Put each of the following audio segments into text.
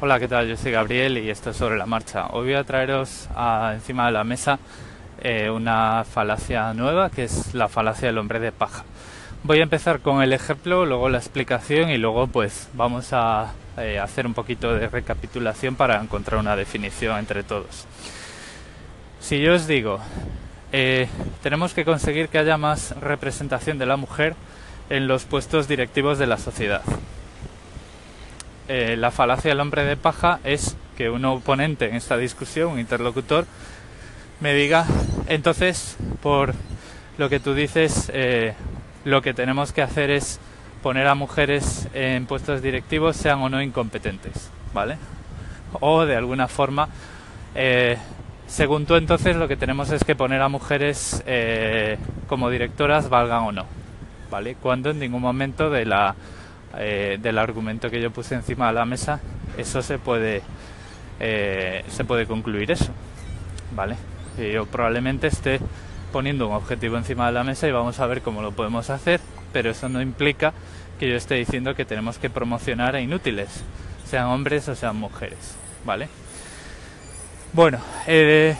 Hola, ¿qué tal? Yo soy Gabriel y esto es sobre la marcha. Hoy voy a traeros a, encima de la mesa eh, una falacia nueva que es la falacia del hombre de paja. Voy a empezar con el ejemplo, luego la explicación y luego pues vamos a eh, hacer un poquito de recapitulación para encontrar una definición entre todos. Si yo os digo, eh, tenemos que conseguir que haya más representación de la mujer en los puestos directivos de la sociedad. Eh, la falacia del hombre de paja es que un oponente en esta discusión, un interlocutor, me diga, entonces, por lo que tú dices, eh, lo que tenemos que hacer es poner a mujeres en puestos directivos, sean o no incompetentes, ¿vale? O de alguna forma, eh, según tú entonces, lo que tenemos es que poner a mujeres como directoras, valgan o no, ¿vale? Cuando en ningún momento de la eh, del argumento que yo puse encima de la mesa, eso se puede, eh, se puede concluir eso, ¿vale? Yo probablemente esté poniendo un objetivo encima de la mesa y vamos a ver cómo lo podemos hacer, pero eso no implica que yo esté diciendo que tenemos que promocionar a inútiles, sean hombres o sean mujeres, ¿vale? Bueno, eh,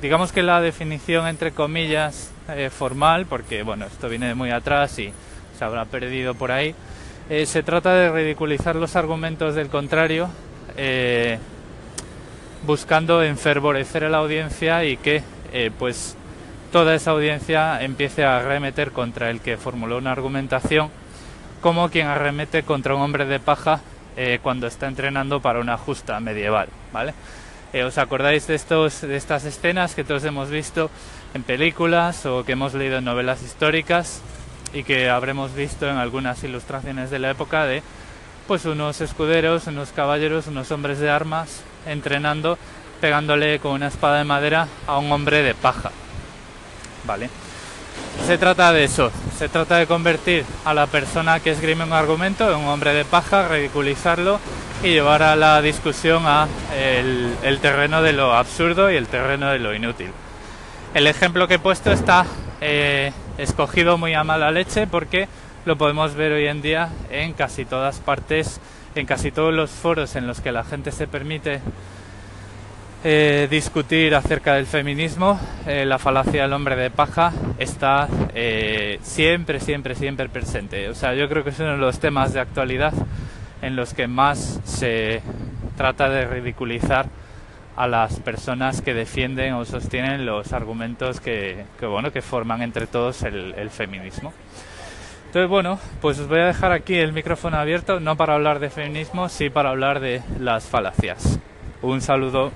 digamos que la definición entre comillas formal, porque bueno, esto viene de muy atrás y se habrá perdido por ahí. Eh, se trata de ridiculizar los argumentos del contrario, eh, buscando enfervorecer a la audiencia y que eh, pues toda esa audiencia empiece a arremeter contra el que formuló una argumentación, como quien arremete contra un hombre de paja cuando está entrenando para una justa medieval, ¿vale? ¿Os acordáis de, estos, de estas escenas que todos hemos visto en películas o que hemos leído en novelas históricas? Y que habremos visto en algunas ilustraciones de la época de pues unos escuderos, unos caballeros, unos hombres de armas entrenando, pegándole con una espada de madera a un hombre de paja. ¿Vale? Se trata de eso, se trata de convertir a la persona que esgrime un argumento en un hombre de paja, ridiculizarlo y llevar a la discusión a el, terreno de lo absurdo y el terreno de lo inútil. El ejemplo que he puesto está eh, escogido muy a mala leche porque lo podemos ver hoy en día en casi todas partes, en casi todos los foros en los que la gente se permite eh, discutir acerca del feminismo, eh, la falacia del hombre de paja está eh, siempre, siempre, siempre presente. O sea, yo creo que es uno de los temas de actualidad en los que más se trata de ridiculizar a las personas que defienden o sostienen los argumentos que, bueno que forman entre todos el, el, feminismo. Entonces bueno, pues os voy a dejar aquí el micrófono abierto, no para hablar de feminismo, sí para hablar de las falacias. Un saludo.